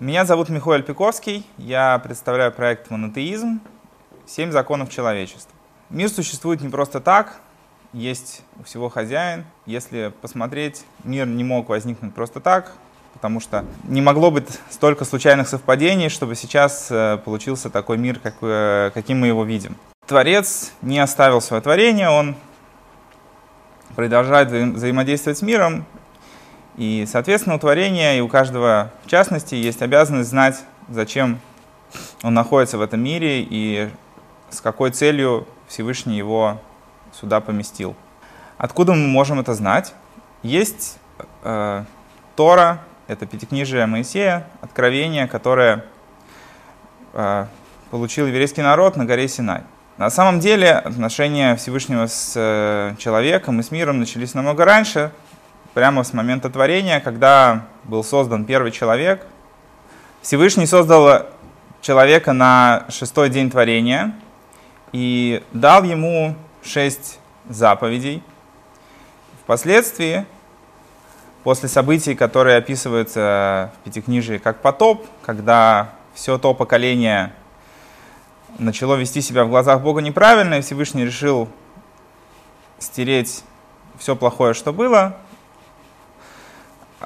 Меня зовут Михаил Пиковский, я представляю проект «Монотеизм. Семь законов человечества». Мир существует не просто так, есть у всего хозяин. Если посмотреть, мир не мог возникнуть просто так, потому что не могло быть столько случайных совпадений, чтобы сейчас э, получился такой мир, как, э, каким мы его видим. Творец не оставил свое творение, он продолжает взаимодействовать с миром, и, соответственно, у творения и у каждого, в частности, есть обязанность знать, зачем он находится в этом мире и с какой целью Всевышний его сюда поместил. Откуда мы можем это знать? Есть э, Тора, это Пятикнижие Моисея, откровение, которое э, получил еврейский народ на горе Синай. На самом деле отношения Всевышнего с э, человеком и с миром начались намного раньше, прямо с момента творения, когда был создан первый человек. Всевышний создал человека на шестой день творения и дал ему шесть заповедей. Впоследствии, после событий, которые описываются в Пятикнижии как потоп, когда все то поколение начало вести себя в глазах Бога неправильно, и Всевышний решил стереть все плохое, что было,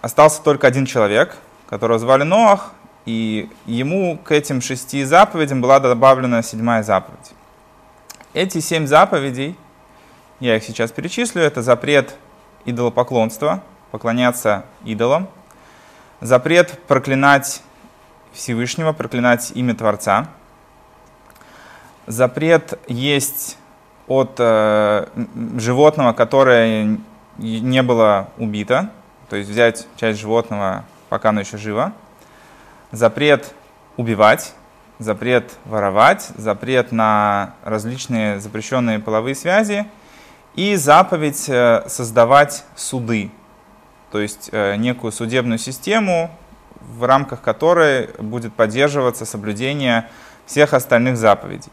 остался только один человек, которого звали Ноах, и ему к этим шести заповедям была добавлена седьмая заповедь. Эти семь заповедей, я их сейчас перечислю, это запрет идолопоклонства, поклоняться идолам, запрет проклинать Всевышнего, проклинать имя Творца, запрет есть от э, животного, которое не было убито, то есть взять часть животного, пока оно еще живо, запрет убивать, запрет воровать, запрет на различные запрещенные половые связи и заповедь э, создавать суды, то есть э, некую судебную систему, в рамках которой будет поддерживаться соблюдение всех остальных заповедей.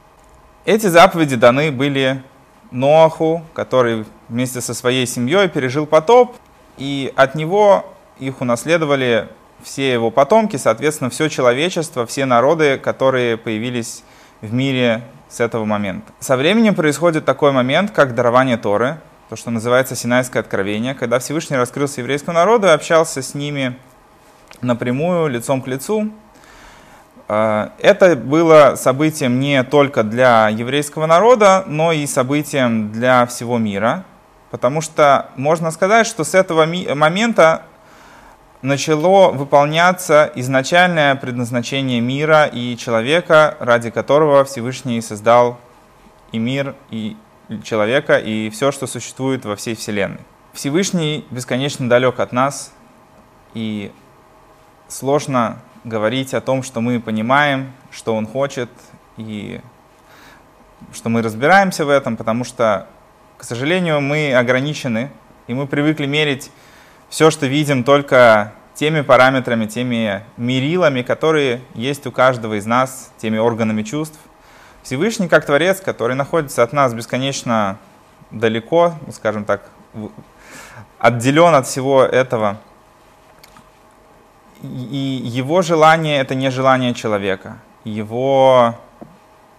Эти заповеди даны были Ноаху, который вместе со своей семьей пережил потоп, и от него их унаследовали все его потомки, соответственно, все человечество, все народы, которые появились в мире с этого момента. Со временем происходит такой момент, как дарование Торы, то, что называется Синайское откровение, когда Всевышний раскрылся еврейскому народу и общался с ними напрямую, лицом к лицу. А, это было событием не только для еврейского народа, но и событием для всего мира. Потому что можно сказать, что с этого момента начало выполняться изначальное предназначение мира и человека, ради которого Всевышний создал и мир, и человека, и все, что существует во всей Вселенной. Всевышний бесконечно далек от нас, и сложно говорить о том, что мы понимаем, что Он хочет, и что мы разбираемся в этом, потому что к сожалению, мы ограничены, и мы привыкли мерить все, что видим, только теми параметрами, теми мерилами, которые есть у каждого из нас, теми органами чувств. Всевышний как Творец, который находится от нас бесконечно далеко, ну, скажем так, отделен от всего этого. И его желание — это не желание человека. Его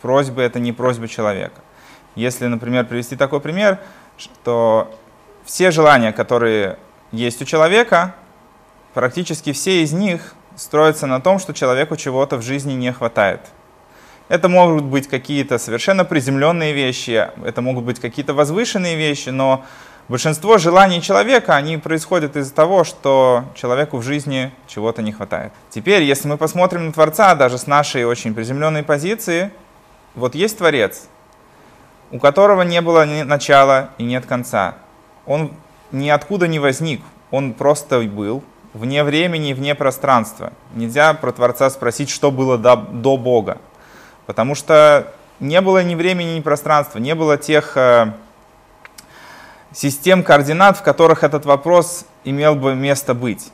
просьбы — это не просьба человека. Если, например, привести такой пример, что все желания, которые есть у человека, практически все из них строятся на том, что человеку чего-то в жизни не хватает. Это могут быть какие-то совершенно приземленные вещи, это могут быть какие-то возвышенные вещи, но большинство желаний человека, они происходят из-за того, что человеку в жизни чего-то не хватает. Теперь, если мы посмотрим на Творца, даже с нашей очень приземленной позиции, вот есть Творец, у которого не было ни начала и нет конца. Он ниоткуда не возник, он просто был, вне времени и вне пространства. Нельзя про Творца спросить, что было до, до Бога, потому что не было ни времени, ни пространства, не было тех э, систем координат, в которых этот вопрос имел бы место быть.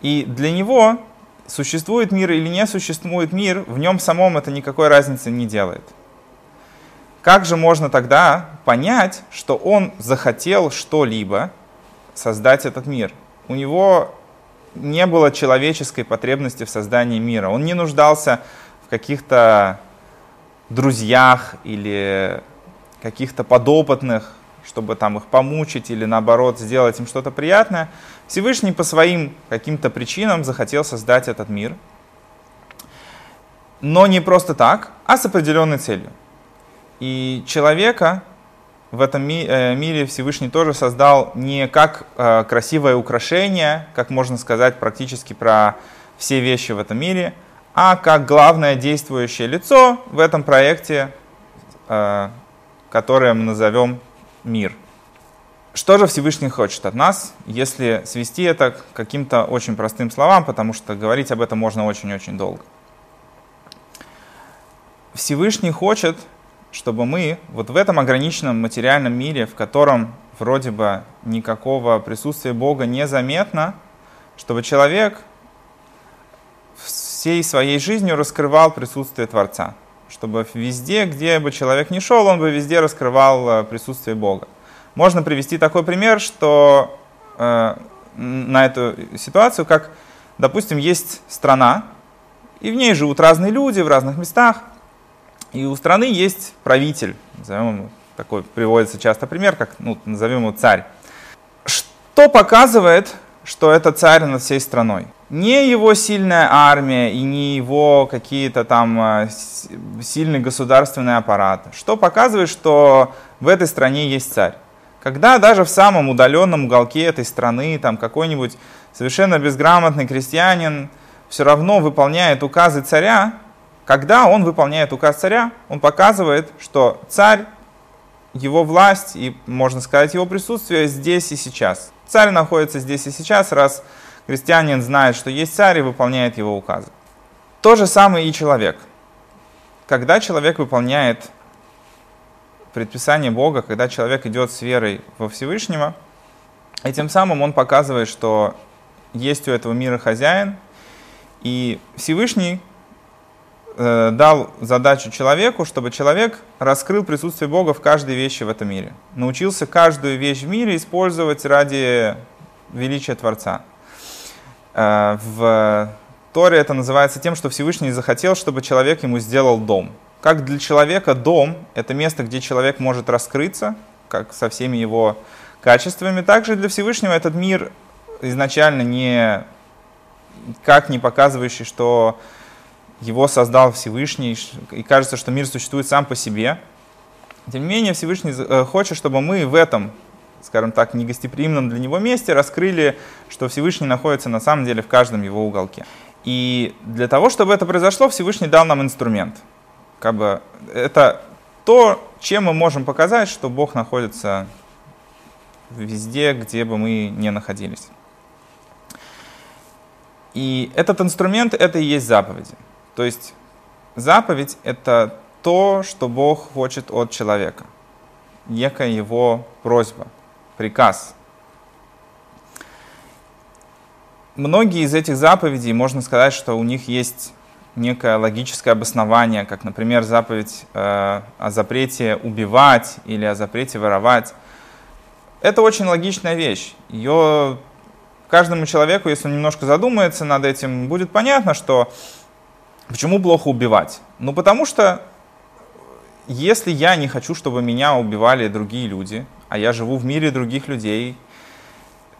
И для него существует мир или не существует мир, в нем самом это никакой разницы не делает. Как же можно тогда понять, что он захотел что-либо создать этот мир? У него не было человеческой потребности в создании мира. Он не нуждался в каких-то друзьях или каких-то подопытных, чтобы там их помучить или наоборот сделать им что-то приятное. Всевышний по своим каким-то причинам захотел создать этот мир. Но не просто так, а с определенной целью. И человека в этом э, мире Всевышний тоже создал не как э, красивое украшение, как можно сказать практически про все вещи в этом мире, а как главное действующее лицо в этом проекте, э, которое мы назовем мир. Что же Всевышний хочет от нас, если свести это к каким-то очень простым словам, потому что говорить об этом можно очень-очень долго. Всевышний хочет, чтобы мы вот в этом ограниченном материальном мире, в котором вроде бы никакого присутствия Бога не заметно, чтобы человек всей своей жизнью раскрывал присутствие Творца. Чтобы везде, где бы человек ни шел, он бы везде раскрывал э, присутствие Бога. Можно привести такой пример, что э, на эту ситуацию, как, допустим, есть страна, и в ней живут разные люди в разных местах, и у страны есть правитель, назовем его, такой приводится часто пример, как, ну, назовем его царь. Что показывает, что это царь над всей страной? Не его сильная армия и не его какие-то там э, сильный государственный аппарат. Что показывает, что в этой стране есть царь? Когда даже в самом удаленном уголке этой страны там какой-нибудь совершенно безграмотный крестьянин все равно выполняет указы царя, когда он выполняет указ царя, он показывает, что царь, его власть и, можно сказать, его присутствие здесь и сейчас. Царь находится здесь и сейчас, раз крестьянин знает, что есть царь и выполняет его указы. То же самое и человек. Когда человек выполняет предписание Бога, когда человек идет с верой во Всевышнего, и тем самым он показывает, что есть у этого мира хозяин, и Всевышний дал задачу человеку, чтобы человек раскрыл присутствие Бога в каждой вещи в этом мире. Научился каждую вещь в мире использовать ради величия Творца. Э, в Торе это называется тем, что Всевышний захотел, чтобы человек ему сделал дом. Как для человека дом — это место, где человек может раскрыться, как со всеми его качествами, также для Всевышнего этот мир изначально не как не показывающий, что его создал Всевышний, и кажется, что мир существует сам по себе. Тем не менее, Всевышний э, хочет, чтобы мы в этом, скажем так, негостеприимном для него месте раскрыли, что Всевышний находится на самом деле в каждом его уголке. И для того, чтобы это произошло, Всевышний дал нам инструмент — как бы это то, чем мы можем показать, что Бог находится везде, где бы мы ни находились. И этот инструмент — это и есть заповеди. То есть заповедь — это то, что Бог хочет от человека. Некая его просьба, приказ. Многие из этих заповедей, можно сказать, что у них есть некое логическое обоснование, как, например, заповедь э, о запрете убивать или о запрете воровать. Это очень логичная вещь. Ее каждому человеку, если он немножко задумается над этим, будет понятно, что почему плохо убивать. Ну, потому что если я не хочу, чтобы меня убивали другие люди, а я живу в мире других людей,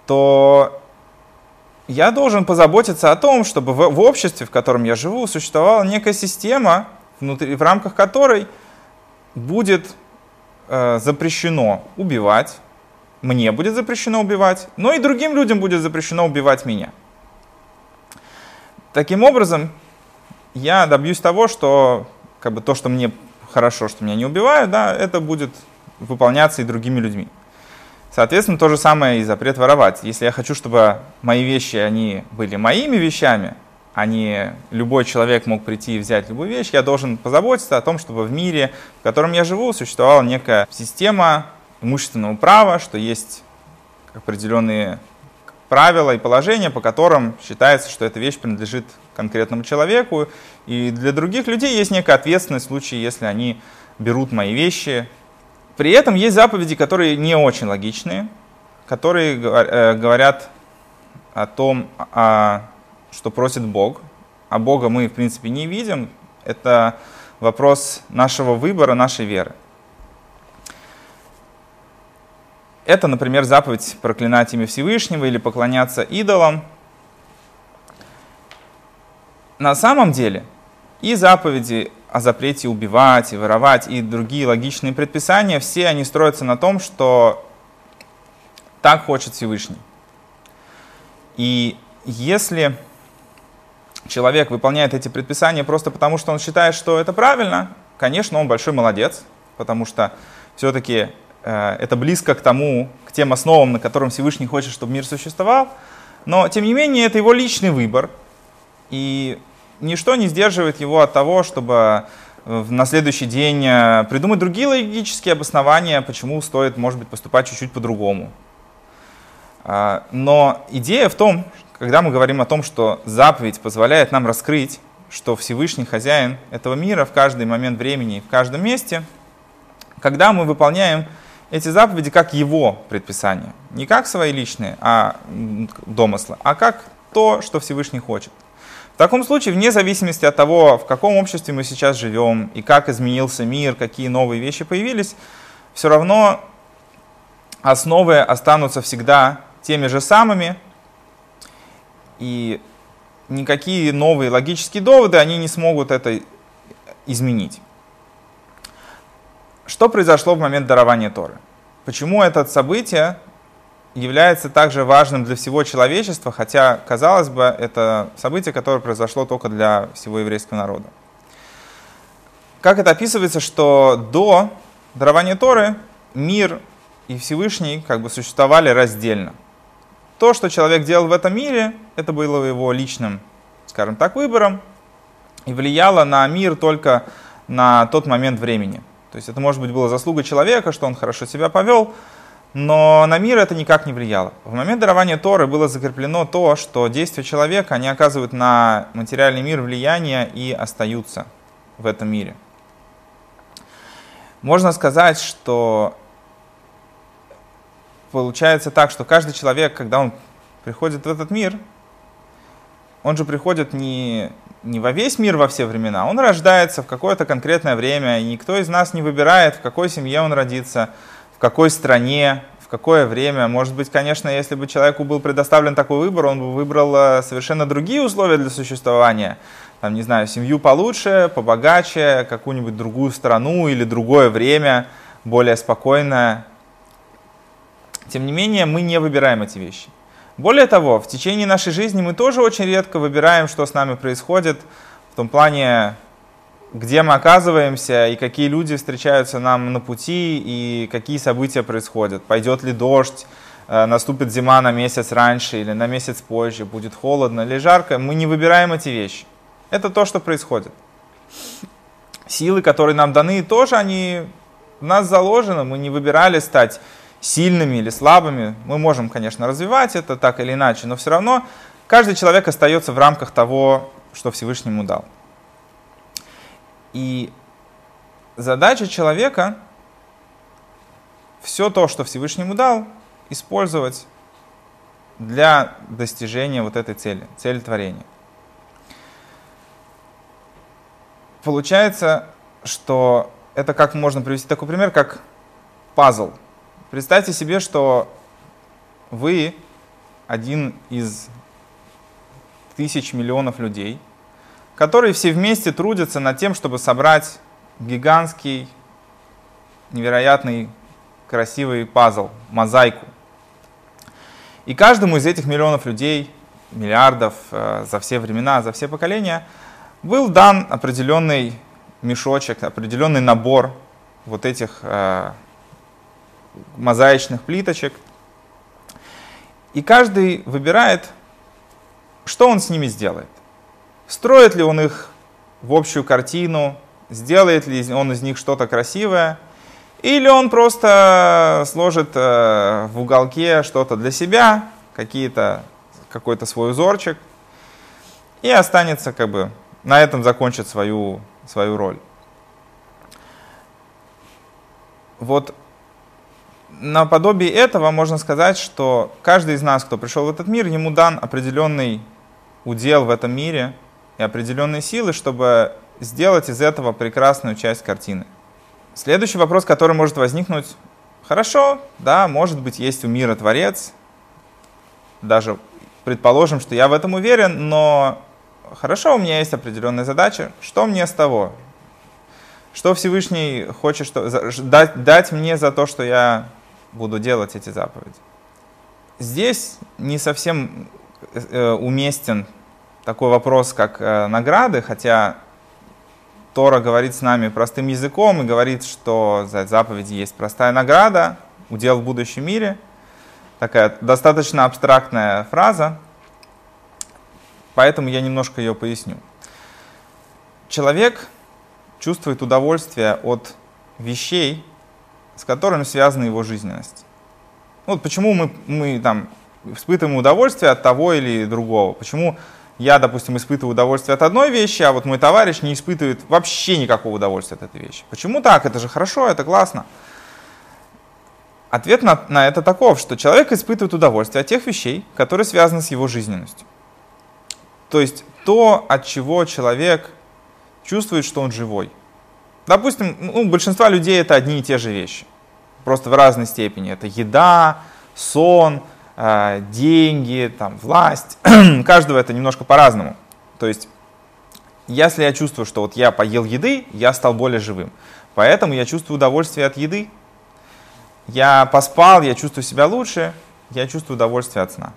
то я должен позаботиться о том, чтобы в, в обществе, в котором я живу, существовала некая система, внутри, в рамках которой будет э, запрещено убивать, мне будет запрещено убивать, но и другим людям будет запрещено убивать меня. Таким образом, я добьюсь того, что как бы то, что мне хорошо, что меня не убивают, да, это будет выполняться и другими людьми. Соответственно, то же самое и запрет воровать. Если я хочу, чтобы мои вещи, они были моими вещами, а не любой человек мог прийти и взять любую вещь, я должен позаботиться о том, чтобы в мире, в котором я живу, существовала некая система имущественного права, что есть определенные правила и положения, по которым считается, что эта вещь принадлежит конкретному человеку. И для других людей есть некая ответственность в случае, если они берут мои вещи, при этом есть заповеди, которые не очень логичные, которые э, говорят о том, о, что просит Бог, а Бога мы, в принципе, не видим, это вопрос нашего выбора, нашей веры. Это, например, заповедь проклинать имя Всевышнего или поклоняться идолам. На самом деле и заповеди о запрете убивать и воровать и другие логичные предписания, все они строятся на том, что так хочет Всевышний. И если человек выполняет эти предписания просто потому, что он считает, что это правильно, конечно, он большой молодец, потому что все-таки э, это близко к тому, к тем основам, на котором Всевышний хочет, чтобы мир существовал. Но, тем не менее, это его личный выбор. И ничто не сдерживает его от того, чтобы э, на следующий день э, придумать другие логические обоснования, почему стоит, может быть, поступать чуть-чуть по-другому. А, но идея в том, когда мы говорим о том, что заповедь позволяет нам раскрыть, что Всевышний хозяин этого мира в каждый момент времени в каждом месте, когда мы выполняем эти заповеди как его предписания, не как свои личные а домыслы, а как то, что Всевышний хочет. В таком случае, вне зависимости от того, в каком обществе мы сейчас живем и как изменился мир, какие новые вещи появились, все равно основы останутся всегда теми же самыми, и никакие новые логические доводы, они не смогут это изменить. Что произошло в момент дарования Торы? Почему это событие является также важным для всего человечества, хотя, казалось бы, это событие, которое произошло только для всего еврейского народа? Как это описывается, что до дарования Торы мир и Всевышний как бы существовали раздельно то, что человек делал в этом мире, это было его личным, скажем так, выбором и влияло на мир только на тот момент времени. То есть это, может быть, была заслуга человека, что он хорошо себя повел, но на мир это никак не влияло. В момент дарования Торы было закреплено то, что действия человека, они оказывают на материальный мир влияние и остаются в этом мире. Можно сказать, что получается так, что каждый человек, когда он приходит в этот мир, он же приходит не, не во весь мир во все времена, он рождается в какое-то конкретное время, и никто из нас не выбирает, в какой семье он родится, какой стране, в какое время. Может быть, конечно, если бы человеку был предоставлен такой выбор, он бы выбрал э, совершенно другие условия для существования. Там, не знаю, семью получше, побогаче, какую-нибудь другую страну или другое время, более спокойное. Тем не менее, мы не выбираем эти вещи. Более того, в течение нашей жизни мы тоже очень редко выбираем, что с нами происходит, в том плане, где мы оказываемся и какие люди встречаются нам на пути и какие события происходят. Пойдет ли дождь, э, наступит зима на месяц раньше или на месяц позже, будет холодно или жарко. Мы не выбираем эти вещи. Это то, что происходит. Силы, которые нам даны, тоже они в нас заложены. Мы не выбирали стать сильными или слабыми. Мы можем, конечно, развивать это так или иначе, но все равно каждый человек остается в рамках того, что Всевышний ему дал. И задача человека все то, что Всевышний ему дал, использовать для достижения вот этой цели, цели творения. Получается, что это как можно привести такой пример, как пазл. Представьте себе, что вы один из тысяч миллионов людей, которые все вместе трудятся над тем, чтобы собрать гигантский, невероятный, красивый пазл, мозаику. И каждому из этих миллионов людей, миллиардов э, за все времена, за все поколения, был дан определенный мешочек, определенный набор вот этих э, мозаичных плиточек. И каждый выбирает, что он с ними сделает. Строит ли он их в общую картину, сделает ли он из них что-то красивое, или он просто сложит э, в уголке что-то для себя, какие-то, какой-то свой узорчик, и останется как бы, на этом закончит свою, свою роль. Вот наподобие этого можно сказать, что каждый из нас, кто пришел в этот мир, ему дан определенный удел в этом мире и определенные силы, чтобы сделать из этого прекрасную часть картины. Следующий вопрос, который может возникнуть, хорошо, да, может быть, есть у мира Творец, даже предположим, что я в этом уверен, но хорошо, у меня есть определенная задача, что мне с того? Что Всевышний хочет что, дать, дать мне за то, что я буду делать эти заповеди? Здесь не совсем э, уместен такой вопрос, как э, награды, хотя Тора говорит с нами простым языком и говорит, что за заповеди есть простая награда, удел в будущем мире. Такая достаточно абстрактная фраза, поэтому я немножко ее поясню. Человек чувствует удовольствие от вещей, с которыми связана его жизненность. Вот почему мы, мы там испытываем удовольствие от того или другого. Почему я, допустим, испытываю удовольствие от одной вещи, а вот мой товарищ не испытывает вообще никакого удовольствия от этой вещи. Почему так? Это же хорошо, это классно. Ответ на, на это таков, что человек испытывает удовольствие от тех вещей, которые связаны с его жизненностью. То есть то, от чего человек чувствует, что он живой. Допустим, ну, у большинства людей это одни и те же вещи. Просто в разной степени. Это еда, сон, деньги, там, власть. Каждого это немножко по-разному. То есть, если я чувствую, что вот я поел еды, я стал более живым. Поэтому я чувствую удовольствие от еды. Я поспал, я чувствую себя лучше, я чувствую удовольствие от сна.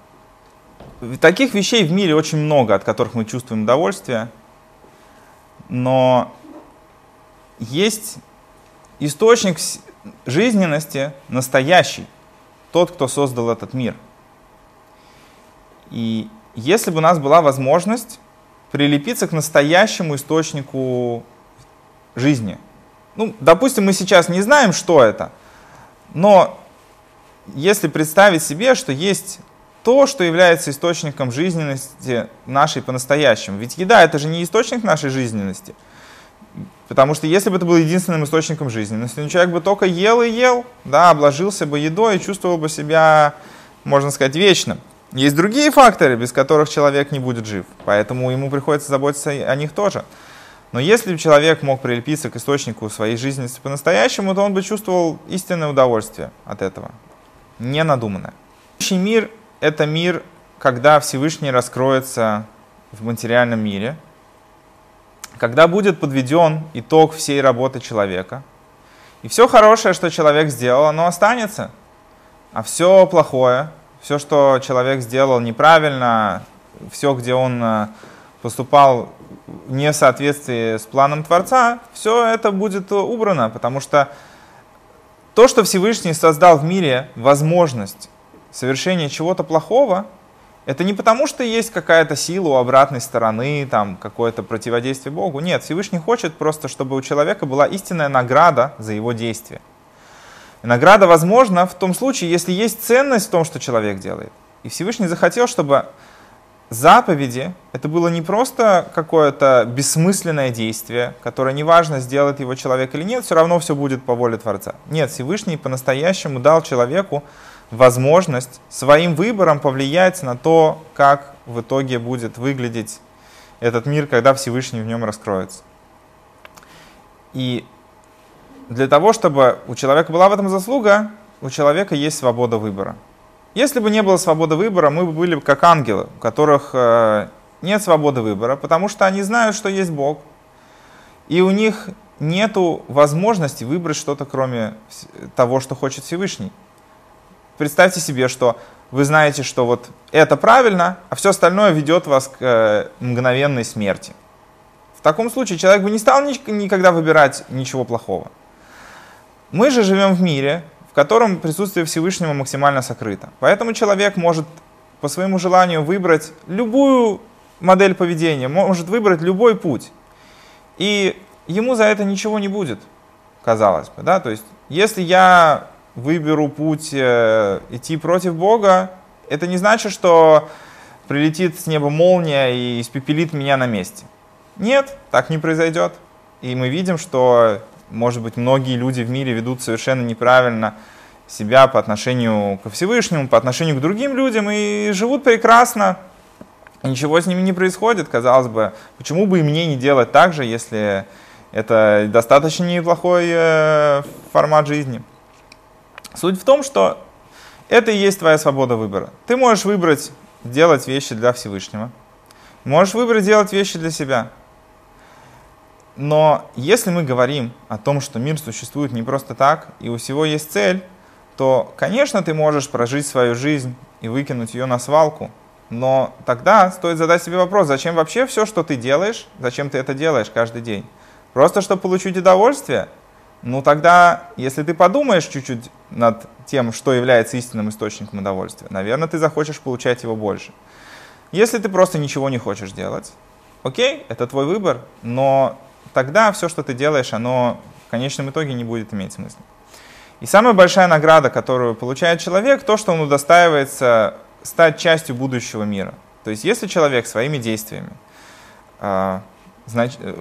Таких вещей в мире очень много, от которых мы чувствуем удовольствие но есть источник жизненности настоящий, тот, кто создал этот мир. И если бы у нас была возможность прилепиться к настоящему источнику жизни, ну, допустим, мы сейчас не знаем, что это, но если представить себе, что есть то, что является источником жизненности нашей по-настоящему. Ведь еда это же не источник нашей жизненности. Потому что если бы это был единственным источником жизненности, ну, человек бы только ел и ел, да, обложился бы едой и чувствовал бы себя, можно сказать, вечным. Есть другие факторы, без которых человек не будет жив, поэтому ему приходится заботиться о них тоже. Но если бы человек мог прилепиться к источнику своей жизненности по-настоящему, то он бы чувствовал истинное удовольствие от этого, не надуманное. Мир это мир, когда Всевышний раскроется в материальном мире, когда будет подведен итог всей работы человека, и все хорошее, что человек сделал, оно останется, а все плохое, все, что человек сделал неправильно, все, где он э, поступал не в соответствии с планом Творца, все это будет убрано, потому что то, что Всевышний создал в мире возможность совершение чего-то плохого, это не потому, что есть какая-то сила у обратной стороны, там, какое-то противодействие Богу. Нет, Всевышний хочет просто, чтобы у человека была истинная награда за его действие. И награда возможна в том случае, если есть ценность в том, что человек делает. И Всевышний захотел, чтобы заповеди это было не просто какое-то бессмысленное действие, которое неважно, сделает его человек или нет, все равно все будет по воле Творца. Нет, Всевышний по-настоящему дал человеку возможность своим выбором повлиять на то, как в итоге будет выглядеть этот мир, когда Всевышний в нем раскроется. И для того, чтобы у человека была в этом заслуга, у человека есть свобода выбора. Если бы не было свободы выбора, мы бы были как ангелы, у которых э, нет свободы выбора, потому что они знают, что есть Бог, и у них нет возможности выбрать что-то, кроме того, что хочет Всевышний. Представьте себе, что вы знаете, что вот это правильно, а все остальное ведет вас к э, мгновенной смерти. В таком случае человек бы не стал никогда выбирать ничего плохого. Мы же живем в мире, в котором присутствие Всевышнего максимально сокрыто. Поэтому человек может по своему желанию выбрать любую модель поведения, может выбрать любой путь. И ему за это ничего не будет, казалось бы. Да? То есть, если я выберу путь э, идти против Бога, это не значит, что прилетит с неба молния и испепелит меня на месте. Нет, так не произойдет. И мы видим, что, может быть, многие люди в мире ведут совершенно неправильно себя по отношению ко Всевышнему, по отношению к другим людям и живут прекрасно. Ничего с ними не происходит, казалось бы. Почему бы и мне не делать так же, если это достаточно неплохой э, формат жизни? Суть в том, что это и есть твоя свобода выбора. Ты можешь выбрать делать вещи для Всевышнего. Можешь выбрать делать вещи для себя. Но если мы говорим о том, что мир существует не просто так, и у всего есть цель, то, конечно, ты можешь прожить свою жизнь и выкинуть ее на свалку, но тогда стоит задать себе вопрос, зачем вообще все, что ты делаешь, зачем ты это делаешь каждый день? Просто чтобы получить удовольствие? Ну тогда, если ты подумаешь чуть-чуть над тем, что является истинным источником удовольствия, наверное, ты захочешь получать его больше. Если ты просто ничего не хочешь делать, окей, это твой выбор, но тогда все, что ты делаешь, оно в конечном итоге не будет иметь смысла. И самая большая награда, которую получает человек, то, что он удостаивается стать частью будущего мира. То есть если человек своими действиями э, значит, э,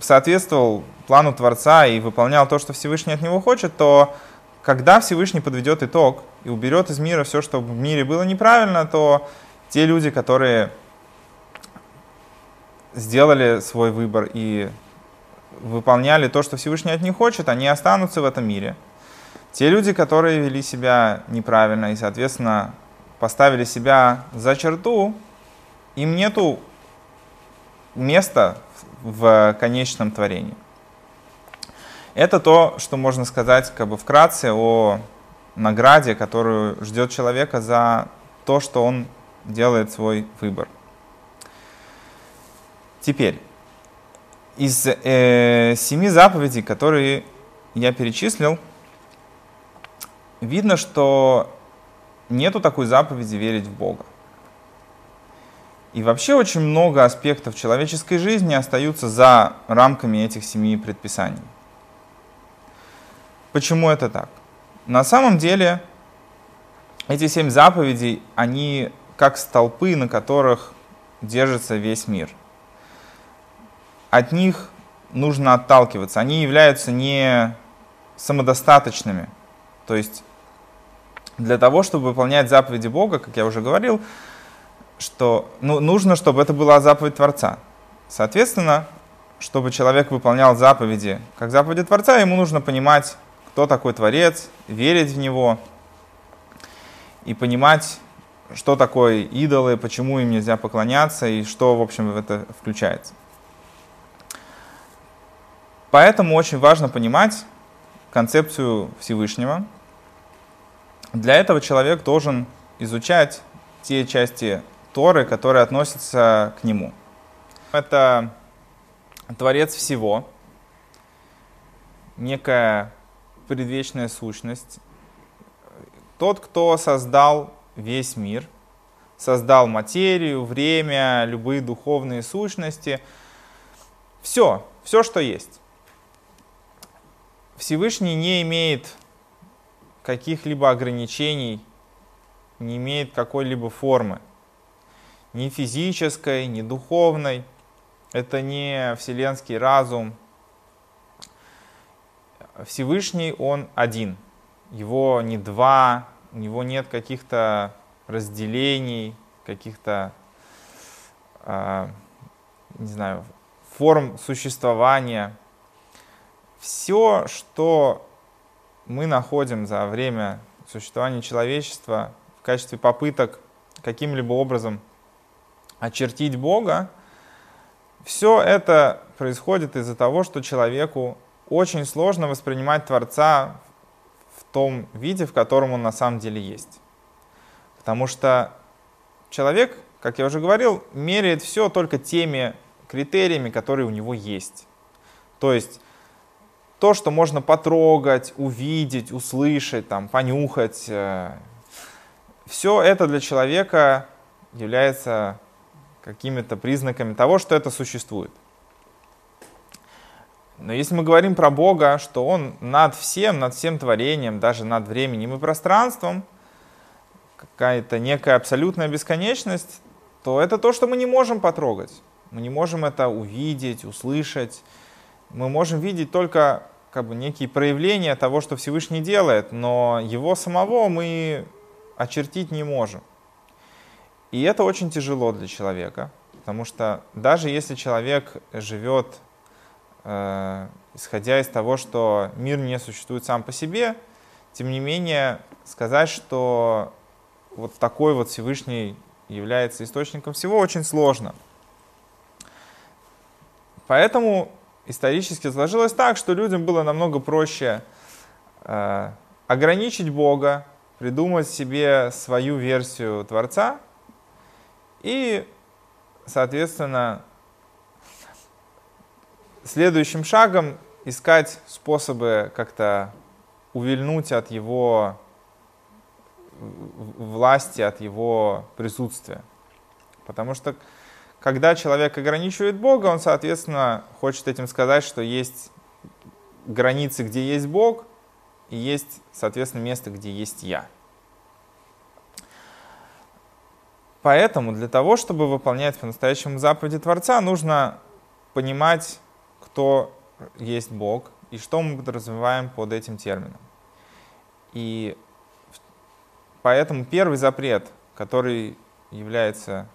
соответствовал плану Творца и выполнял то, что Всевышний от него хочет, то когда Всевышний подведет итог и уберет из мира все, что в мире было неправильно, то те люди, которые сделали свой выбор и выполняли то, что Всевышний от них хочет, они останутся в этом мире. Те люди, которые вели себя неправильно и, соответственно, поставили себя за черту, им нету места в конечном творении. Это то, что можно сказать как бы вкратце о награде, которую ждет человека за то, что он делает свой выбор. Теперь, из э, семи заповедей, которые я перечислил, видно, что нету такой заповеди верить в Бога. И вообще очень много аспектов человеческой жизни остаются за рамками этих семи предписаний. Почему это так? На самом деле эти семь заповедей, они как столпы, на которых держится весь мир. От них нужно отталкиваться. Они являются не самодостаточными. То есть для того, чтобы выполнять заповеди Бога, как я уже говорил, что ну, нужно, чтобы это была заповедь Творца. Соответственно, чтобы человек выполнял заповеди как заповеди Творца, ему нужно понимать, кто такой Творец, верить в Него и понимать, что такое идолы, почему им нельзя поклоняться и что, в общем, в это включается. Поэтому очень важно понимать концепцию Всевышнего – для этого человек должен изучать те части Торы, которые относятся к нему. Это Творец всего, некая предвечная сущность, тот, кто создал весь мир, создал материю, время, любые духовные сущности, все, все, что есть. Всевышний не имеет каких-либо ограничений, не имеет какой-либо формы. Ни физической, ни духовной. Это не вселенский разум. Всевышний, он один. Его не два, у него нет каких-то разделений, каких-то, э, не знаю, форм существования. Все, что мы находим за время существования человечества в качестве попыток каким-либо образом очертить Бога, все это происходит из-за того, что человеку очень сложно воспринимать Творца в том виде, в котором он на самом деле есть. Потому что человек, как я уже говорил, меряет все только теми критериями, которые у него есть. То есть то, что можно потрогать, увидеть, услышать, там, понюхать, э, все это для человека является какими-то признаками того, что это существует. Но если мы говорим про Бога, что Он над всем, над всем творением, даже над временем и пространством, какая-то некая абсолютная бесконечность, то это то, что мы не можем потрогать. Мы не можем это увидеть, услышать, мы можем видеть только как бы некие проявления того, что Всевышний делает, но его самого мы очертить не можем. И это очень тяжело для человека, потому что даже если человек живет, исходя из того, что мир не существует сам по себе, тем не менее сказать, что вот такой вот Всевышний является источником всего, очень сложно. Поэтому исторически сложилось так, что людям было намного проще э, ограничить Бога, придумать себе свою версию Творца и, соответственно, следующим шагом искать способы как-то увильнуть от его власти, от его присутствия. Потому что когда человек ограничивает Бога, он, соответственно, хочет этим сказать, что есть границы, где есть Бог, и есть, соответственно, место, где есть я. Поэтому для того, чтобы выполнять по-настоящему заповеди Творца, нужно понимать, кто есть Бог и что мы подразумеваем под этим термином. И поэтому первый запрет, который является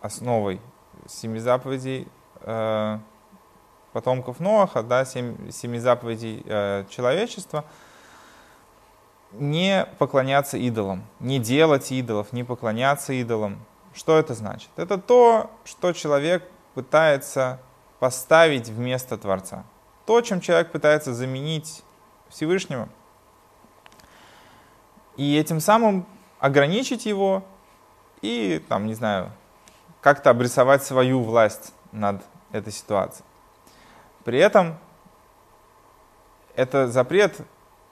основой семи заповедей э, потомков Ноаха, да, семь, семи заповедей э, человечества, не поклоняться идолам, не делать идолов, не поклоняться идолам. Что это значит? Это то, что человек пытается поставить вместо Творца. То, чем человек пытается заменить Всевышнего. И этим самым ограничить его и, там, не знаю, как-то обрисовать свою власть над этой ситуацией. При этом это запрет,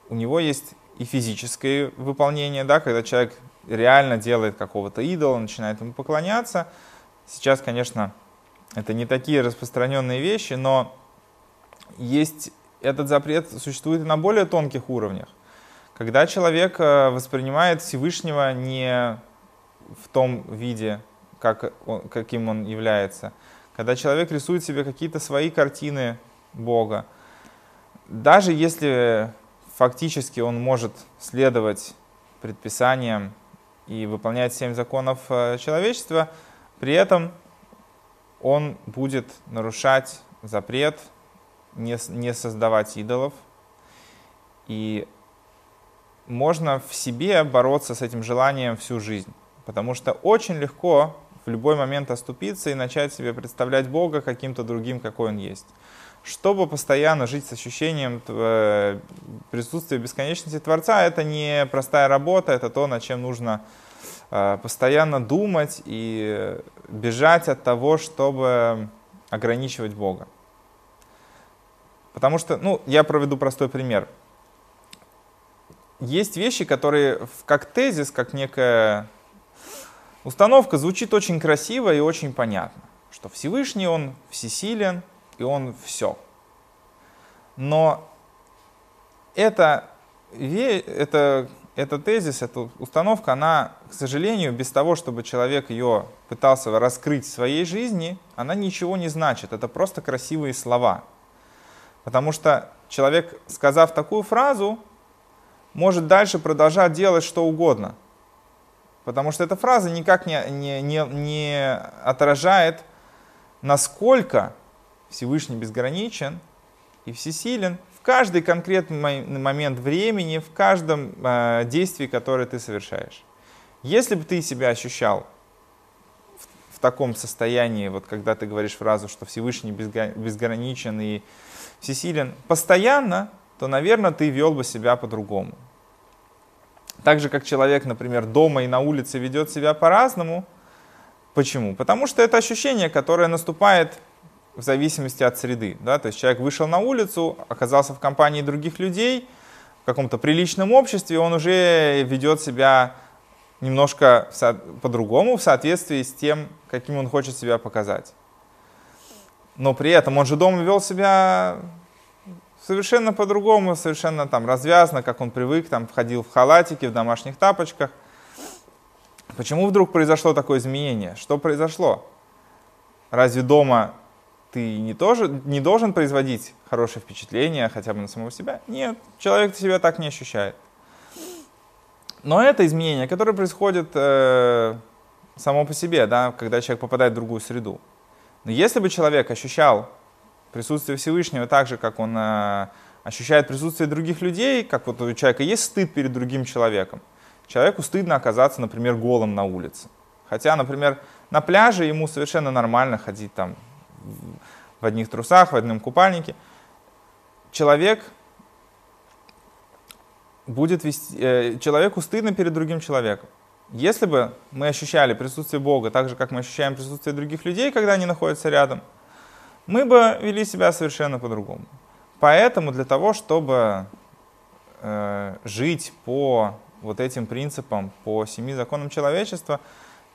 у него есть и физическое выполнение, да, когда человек реально делает какого-то идола, начинает ему поклоняться. Сейчас, конечно, это не такие распространенные вещи, но есть этот запрет существует и на более тонких уровнях. Когда человек э, воспринимает Всевышнего не в том виде, как он, каким он является. Когда человек рисует себе какие-то свои картины Бога, даже если фактически он может следовать предписаниям и выполнять семь законов э, человечества, при этом он будет нарушать запрет не, не создавать идолов. И можно в себе бороться с этим желанием всю жизнь. Потому что очень легко в любой момент оступиться и начать себе представлять Бога каким-то другим, какой Он есть. Чтобы постоянно жить с ощущением э, присутствия бесконечности Творца, это не простая работа, это то, над чем нужно постоянно думать и бежать от того, чтобы ограничивать Бога. Потому что, ну, я проведу простой пример. Есть вещи, которые как тезис, как некая Установка звучит очень красиво и очень понятно, что Всевышний, Он всесилен, и Он все. Но это, это, это тезис, эта установка, она, к сожалению, без того, чтобы человек ее пытался раскрыть в своей жизни, она ничего не значит. Это просто красивые слова. Потому что человек, сказав такую фразу, может дальше продолжать делать что угодно – Потому что эта фраза никак не, не, не, не отражает, насколько Всевышний безграничен и всесилен каждый конкретный момент времени, в каждом э, действии, которое ты совершаешь. Если бы ты себя ощущал в, в таком состоянии, вот когда ты говоришь фразу, что Всевышний безграничен и всесилен, постоянно, то, наверное, ты вел бы себя по-другому. Так же, как человек, например, дома и на улице ведет себя по-разному. Почему? Потому что это ощущение, которое наступает в зависимости от среды. Да? То есть человек вышел на улицу, оказался в компании других людей, в каком-то приличном обществе, он уже ведет себя немножко по-другому в соответствии с тем, каким он хочет себя показать. Но при этом он же дома вел себя совершенно по-другому, совершенно там развязно, как он привык, там входил в халатике, в домашних тапочках. Почему вдруг произошло такое изменение? Что произошло? Разве дома ты не, тоже, не должен производить хорошее впечатление хотя бы на самого себя. Нет, человек себя так не ощущает. Но это изменение, которое происходит э, само по себе, да, когда человек попадает в другую среду. Но если бы человек ощущал присутствие Всевышнего так же, как он э, ощущает присутствие других людей, как вот у человека есть стыд перед другим человеком, человеку стыдно оказаться, например, голым на улице. Хотя, например, на пляже ему совершенно нормально ходить там в одних трусах, в одном купальнике. Человек будет вести, э, человеку стыдно перед другим человеком. Если бы мы ощущали присутствие Бога так же, как мы ощущаем присутствие других людей, когда они находятся рядом, мы бы вели себя совершенно по-другому. Поэтому для того, чтобы э, жить по вот этим принципам, по семи законам человечества,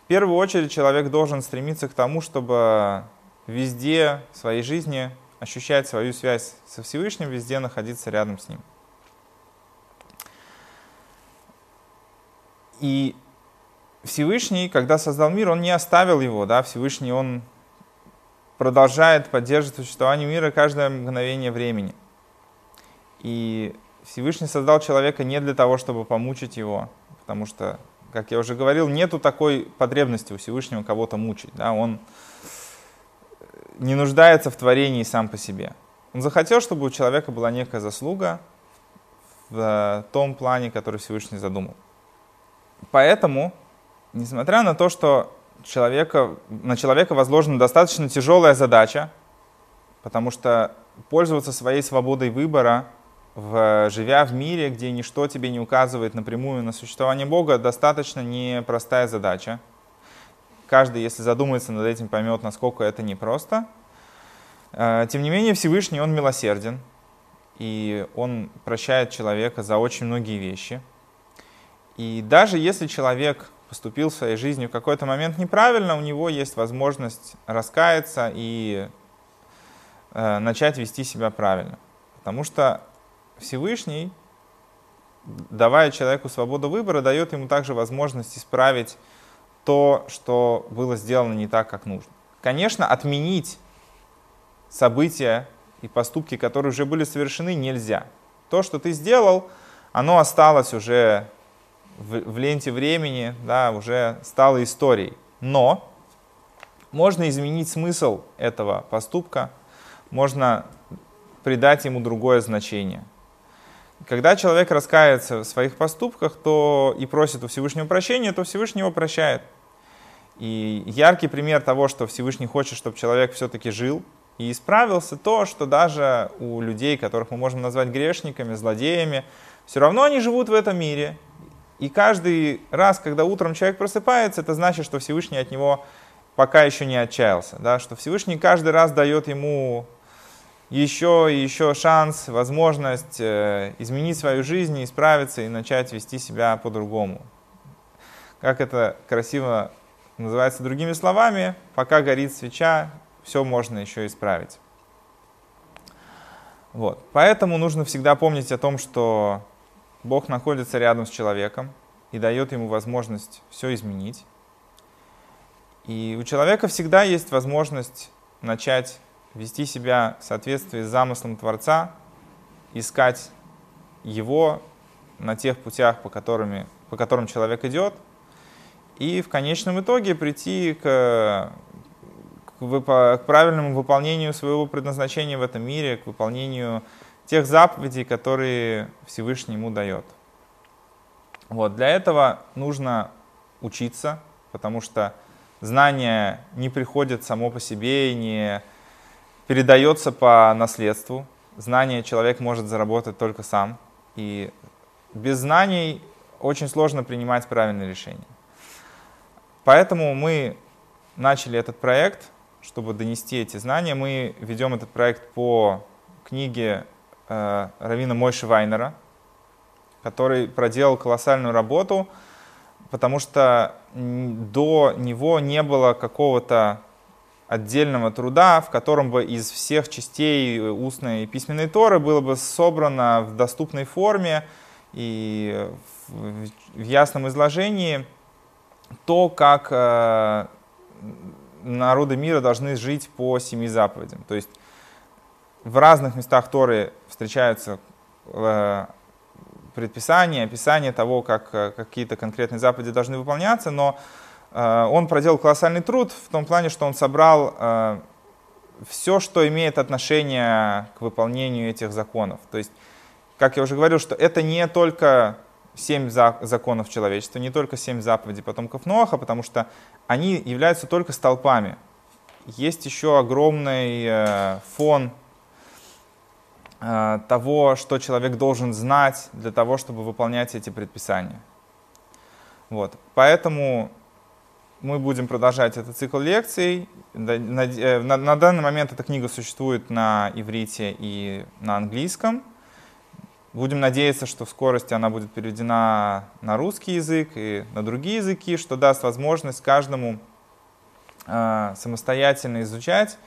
в первую очередь человек должен стремиться к тому, чтобы везде в своей жизни ощущать свою связь со Всевышним, везде находиться рядом с Ним. И Всевышний, когда создал мир, он не оставил его, да, Всевышний, он продолжает поддерживать существование мира каждое мгновение времени. И Всевышний создал человека не для того, чтобы помучить его, потому что, как я уже говорил, нету такой потребности у Всевышнего кого-то мучить. Да? Он не нуждается в творении сам по себе. Он захотел, чтобы у человека была некая заслуга в том плане, который Всевышний задумал. Поэтому, несмотря на то, что человека, на человека возложена достаточно тяжелая задача, потому что пользоваться своей свободой выбора, в, живя в мире, где ничто тебе не указывает напрямую на существование Бога, достаточно непростая задача. Каждый, если задумается над этим, поймет, насколько это непросто. Э, тем не менее, Всевышний, Он милосерден, и Он прощает человека за очень многие вещи – и даже если человек поступил в своей жизни в какой-то момент неправильно, у него есть возможность раскаяться и э, начать вести себя правильно. Потому что Всевышний, давая человеку свободу выбора, дает ему также возможность исправить то, что было сделано не так, как нужно. Конечно, отменить события и поступки, которые уже были совершены, нельзя. То, что ты сделал, оно осталось уже в, в ленте времени да, уже стало историей. Но можно изменить смысл этого поступка, можно придать ему другое значение. Когда человек раскается в своих поступках то и просит у Всевышнего прощения, то Всевышний его прощает. И яркий пример того, что Всевышний хочет, чтобы человек все-таки жил и исправился, то, что даже у людей, которых мы можем назвать грешниками, злодеями, все равно они живут в этом мире, и каждый раз, когда утром человек просыпается, это значит, что Всевышний от него пока еще не отчаялся. Да? Что Всевышний каждый раз дает ему еще и еще шанс, возможность э, изменить свою жизнь, исправиться и начать вести себя по-другому. Как это красиво называется другими словами, пока горит свеча, все можно еще исправить. Вот. Поэтому нужно всегда помнить о том, что Бог находится рядом с человеком и дает ему возможность все изменить. И у человека всегда есть возможность начать вести себя в соответствии с замыслом Творца, искать его на тех путях, по, которыми, по которым человек идет, и в конечном итоге прийти к, к, к правильному выполнению своего предназначения в этом мире, к выполнению тех заповедей, которые Всевышний ему дает. Вот, для этого нужно учиться, потому что знание не приходит само по себе и не передается по наследству. Знание человек может заработать только сам. И без знаний очень сложно принимать правильные решения. Поэтому мы начали этот проект, чтобы донести эти знания. Мы ведем этот проект по книге э, Равина Мойши Вайнера, который проделал колоссальную работу, потому что до него не было какого-то отдельного труда, в котором бы из всех частей устной и письменной Торы было бы собрано в доступной форме и в ясном изложении то, как э, народы мира должны жить по семи заповедям. То есть в разных местах Торы встречаются э, предписания, описания того, как э, какие-то конкретные заповеди должны выполняться, но э, он проделал колоссальный труд в том плане, что он собрал э, все, что имеет отношение к выполнению этих законов. То есть, как я уже говорил, что это не только семь законов человечества, не только семь заповедей потомков Ноаха, потому что они являются только столпами. Есть еще огромный э, фон э, того, что человек должен знать для того, чтобы выполнять эти предписания. Вот. Поэтому мы будем продолжать этот цикл лекций. Э, на, на данный момент эта книга существует на иврите и на английском. Будем надеяться, что в скорости она будет переведена на русский язык и на другие языки, что даст возможность каждому э, самостоятельно изучать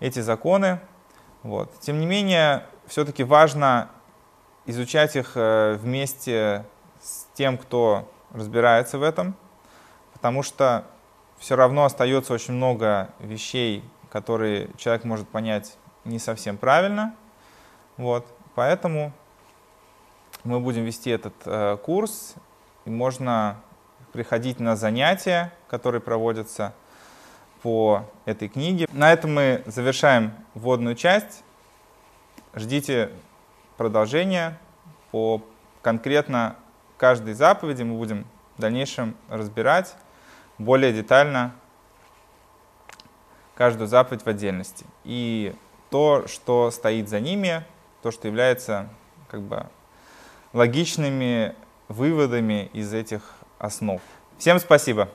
эти законы. Вот. Тем не менее, все-таки важно изучать их э, вместе с тем, кто разбирается в этом, потому что все равно остается очень много вещей, которые человек может понять не совсем правильно. Вот. Поэтому мы будем вести этот э, курс, и можно приходить на занятия, которые проводятся по этой книге. На этом мы завершаем вводную часть. Ждите продолжения по конкретно каждой заповеди мы будем в дальнейшем разбирать более детально каждую заповедь в отдельности. И то, что стоит за ними, то, что является как бы логичными выводами из этих основ. Всем спасибо!